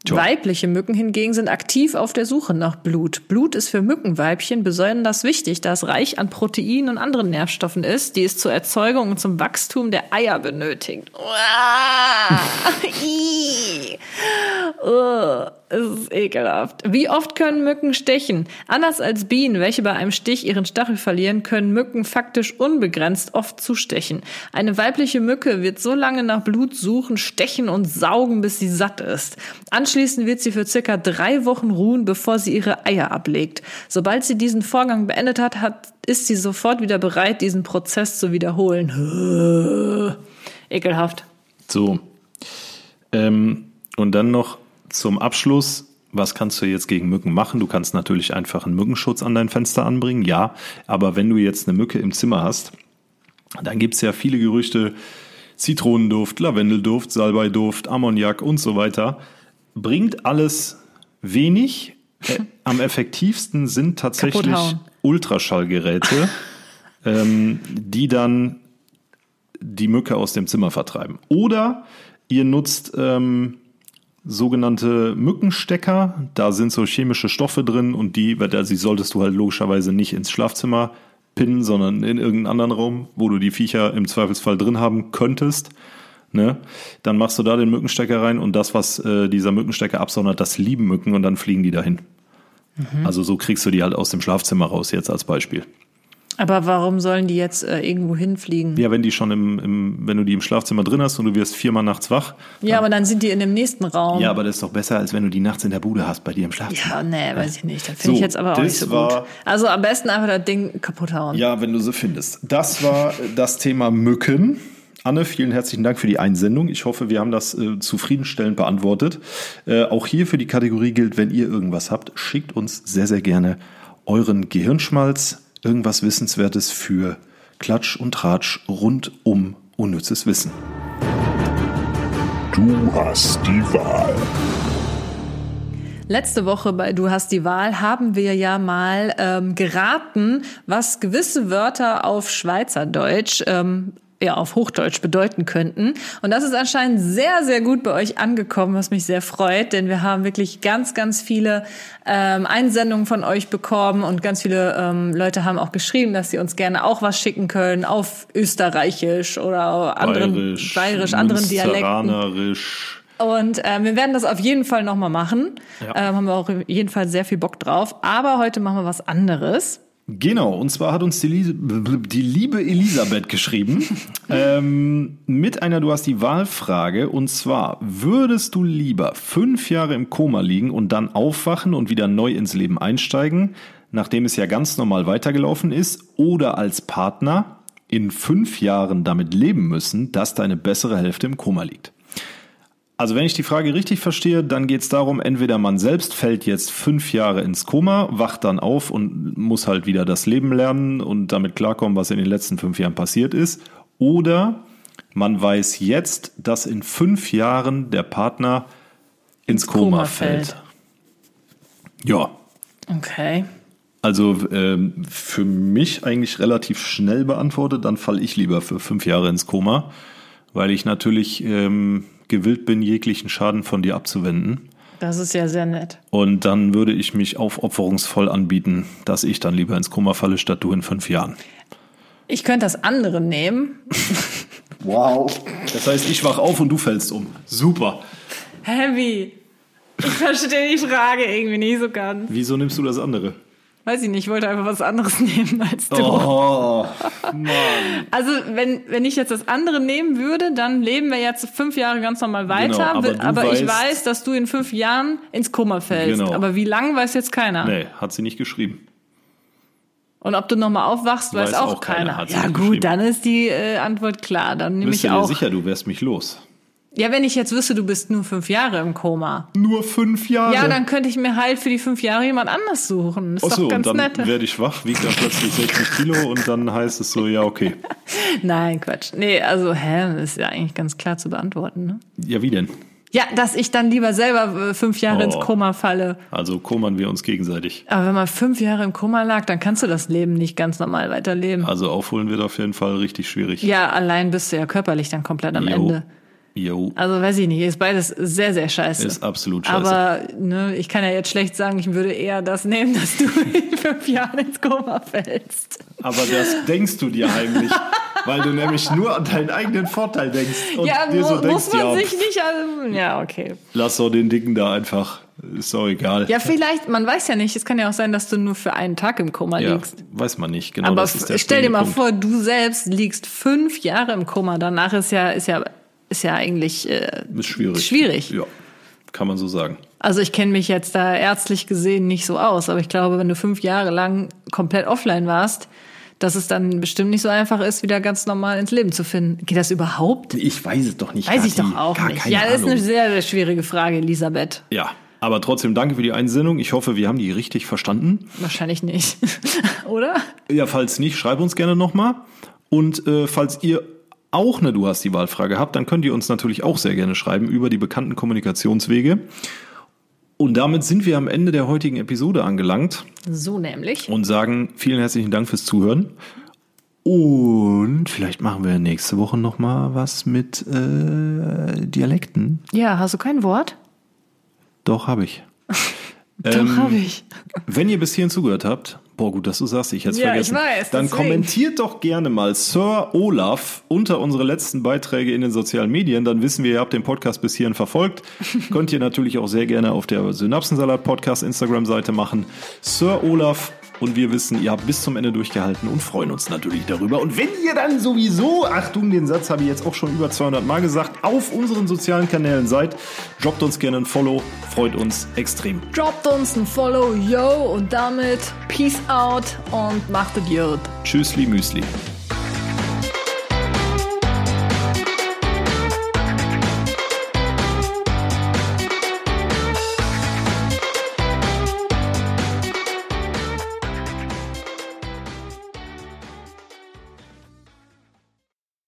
Tja. Weibliche Mücken hingegen sind aktiv auf der Suche nach Blut. Blut ist für Mückenweibchen besonders wichtig, da es reich an Proteinen und anderen Nährstoffen ist, die es zur Erzeugung und zum Wachstum der Eier benötigt. Uah! Es ist ekelhaft. Wie oft können Mücken stechen? Anders als Bienen, welche bei einem Stich ihren Stachel verlieren, können Mücken faktisch unbegrenzt oft zustechen. Eine weibliche Mücke wird so lange nach Blut suchen, stechen und saugen, bis sie satt ist. Anschließend wird sie für circa drei Wochen ruhen, bevor sie ihre Eier ablegt. Sobald sie diesen Vorgang beendet hat, hat ist sie sofort wieder bereit, diesen Prozess zu wiederholen. Ekelhaft. So. Ähm, und dann noch zum Abschluss. Was kannst du jetzt gegen Mücken machen? Du kannst natürlich einfach einen Mückenschutz an dein Fenster anbringen, ja. Aber wenn du jetzt eine Mücke im Zimmer hast, dann gibt's ja viele Gerüchte, Zitronenduft, Lavendelduft, Salbeiduft, Ammoniak und so weiter. Bringt alles wenig. Äh, am effektivsten sind tatsächlich. Ultraschallgeräte, ähm, die dann die Mücke aus dem Zimmer vertreiben. Oder ihr nutzt ähm, sogenannte Mückenstecker. Da sind so chemische Stoffe drin und die, also die solltest du halt logischerweise nicht ins Schlafzimmer pinnen, sondern in irgendeinen anderen Raum, wo du die Viecher im Zweifelsfall drin haben könntest. Ne? Dann machst du da den Mückenstecker rein und das, was äh, dieser Mückenstecker absondert, das lieben Mücken und dann fliegen die dahin. Also so kriegst du die halt aus dem Schlafzimmer raus, jetzt als Beispiel. Aber warum sollen die jetzt äh, irgendwo hinfliegen? Ja, wenn die schon im, im, wenn du die im Schlafzimmer drin hast und du wirst viermal nachts wach. Ja, aber dann sind die in dem nächsten Raum. Ja, aber das ist doch besser, als wenn du die nachts in der Bude hast bei dir im Schlafzimmer. Ja, nee, weiß ich nicht. Das finde So, ich jetzt aber auch nicht so gut. Also am besten einfach das Ding kaputt hauen. Ja, wenn du sie findest. Das war das Thema Mücken. Anne, vielen herzlichen Dank für die Einsendung. Ich hoffe, wir haben das äh, zufriedenstellend beantwortet. Äh, auch hier für die Kategorie gilt, wenn ihr irgendwas habt, schickt uns sehr, sehr gerne euren Gehirnschmalz, irgendwas Wissenswertes für Klatsch und Tratsch rund um unnützes Wissen. Du hast die Wahl. Letzte Woche bei Du hast die Wahl haben wir ja mal ähm, geraten, was gewisse Wörter auf Schweizerdeutsch ähm, ja, auf Hochdeutsch bedeuten könnten. Und das ist anscheinend sehr, sehr gut bei euch angekommen, was mich sehr freut, denn wir haben wirklich ganz, ganz viele ähm, Einsendungen von euch bekommen und ganz viele ähm, Leute haben auch geschrieben, dass sie uns gerne auch was schicken können auf Österreichisch oder anderen Bayerisch, Bayerisch anderen Dialekten. Und ähm, wir werden das auf jeden Fall nochmal machen. Ja. Ähm, haben wir auch auf jeden Fall sehr viel Bock drauf. Aber heute machen wir was anderes. Genau, und zwar hat uns die, die liebe Elisabeth geschrieben ähm, mit einer Du hast die Wahlfrage. Und zwar, würdest du lieber fünf Jahre im Koma liegen und dann aufwachen und wieder neu ins Leben einsteigen, nachdem es ja ganz normal weitergelaufen ist, oder als Partner in fünf Jahren damit leben müssen, dass deine bessere Hälfte im Koma liegt? Also wenn ich die Frage richtig verstehe, dann geht es darum, entweder man selbst fällt jetzt fünf Jahre ins Koma, wacht dann auf und muss halt wieder das Leben lernen und damit klarkommen, was in den letzten fünf Jahren passiert ist. Oder man weiß jetzt, dass in fünf Jahren der Partner ins Koma, Koma fällt. fällt. Ja, Okay. also ähm, für mich eigentlich relativ schnell beantwortet, dann falle ich lieber für fünf Jahre ins Koma, weil ich natürlich ähm, gewillt bin, jeglichen Schaden von dir abzuwenden. Das ist ja sehr nett. Und dann würde ich mich aufopferungsvoll anbieten, dass ich dann lieber ins Koma falle, statt du in fünf Jahren. Ich könnte das andere nehmen. Wow. Das heißt, ich wach auf und du fällst um. Super. Heavy. Ich verstehe die Frage irgendwie nicht so ganz. Wieso nimmst du das andere? Weiß ich nicht, ich wollte einfach was anderes nehmen als du. Oh, Mann. Also, wenn, wenn ich jetzt das andere nehmen würde, dann leben wir jetzt fünf Jahre ganz normal weiter. Genau, aber du ich weißt- weiß, dass du in fünf Jahren ins Koma fällst. Genau. Aber wie lang weiß jetzt keiner. Nee, hat sie nicht geschrieben. Und ob du nochmal aufwachst, weiß, Weiß auch, auch keiner, keiner. Ja gut, dann ist die äh, Antwort klar. Dann nehme Bist ich du dir auch. sicher, du wärst mich los? Ja, wenn ich jetzt wüsste, du bist nur fünf Jahre im Koma. Nur fünf Jahre? Ja, dann könnte ich mir halt für die fünf Jahre jemand anders suchen. Ist Achso, doch ganz und dann nett. werde ich wach, wiege dann plötzlich 60 Kilo und dann heißt es so, ja, okay. Nein, Quatsch. Nee, also, hä, ist ja eigentlich ganz klar zu beantworten. Ne? Ja, wie denn? Ja, dass ich dann lieber selber äh, fünf Jahre Oh. ins Koma falle. Also kommern wir uns gegenseitig. Aber wenn man fünf Jahre im Koma lag, dann kannst du das Leben nicht ganz normal weiterleben. Also aufholen wird auf jeden Fall richtig schwierig. Ja, allein bist du ja körperlich dann komplett am Jo. Ende. Jo, Also weiß ich nicht, ist beides sehr, sehr scheiße. ist absolut scheiße. Aber ne, ich kann ja jetzt schlecht sagen, ich würde eher das nehmen, dass du in fünf Jahren ins Koma fällst. Aber das denkst du dir heimlich, weil du nämlich nur an deinen eigenen Vorteil denkst und ja, dir so mu- denkst, muss man ja, sich nicht. Also, ja, okay. lass doch den Dicken da einfach, ist doch egal. Ja, vielleicht, man weiß ja nicht, es kann ja auch sein, dass du nur für einen Tag im Koma Ja, liegst. weiß man nicht. Genau, Aber stell dir mal Punkt. vor, du selbst liegst fünf Jahre im Koma. Danach ist ja, ist ja, ist ja eigentlich äh, Ist schwierig. schwierig. Ja, kann man so sagen. Also ich kenne mich jetzt da ärztlich gesehen nicht so aus, aber ich glaube, wenn du fünf Jahre lang komplett offline warst, dass es dann bestimmt nicht so einfach ist, wieder ganz normal ins Leben zu finden. Geht das überhaupt? Ich weiß es doch nicht. Weiß ich Kathi. doch auch Gar nicht. Ja, das ist eine sehr, sehr schwierige Frage, Elisabeth. Ja, aber trotzdem danke für die Einsendung. Ich hoffe, wir haben die richtig verstanden. Wahrscheinlich nicht. Oder? Ja, falls nicht, schreib uns gerne nochmal. Und äh, falls ihr auch eine Du hast die Wahlfrage habt, dann könnt ihr uns natürlich auch sehr gerne schreiben über die bekannten Kommunikationswege. Und damit sind wir am Ende der heutigen Episode angelangt So nämlich. und sagen vielen herzlichen Dank fürs Zuhören. Und vielleicht machen wir nächste Woche nochmal was mit äh, Dialekten. Ja, hast du kein Wort? Doch, habe ich. Doch, Ähm, habe ich. Wenn ihr bis hierhin zugehört habt, boah, gut, dass du sagst, ich hätte es Ja, vergessen. ich weiß, dann deswegen. kommentiert doch gerne mal Sir Olaf unter unsere letzten Beiträge in den sozialen Medien. Dann wissen wir, ihr habt den Podcast bis hierhin verfolgt. Könnt ihr natürlich auch sehr gerne auf der Synapsensalat Podcast Instagram-Seite machen. Sir Olaf. Und wir wissen, ihr habt bis zum Ende durchgehalten und freuen uns natürlich darüber. Und wenn ihr dann sowieso, Achtung, den Satz habe ich jetzt auch schon über 200 Mal gesagt, auf unseren sozialen Kanälen seid, droppt uns gerne ein Follow, freut uns extrem. Droppt uns ein Follow, yo, und damit Peace out und macht es gut. Tschüssli Müsli.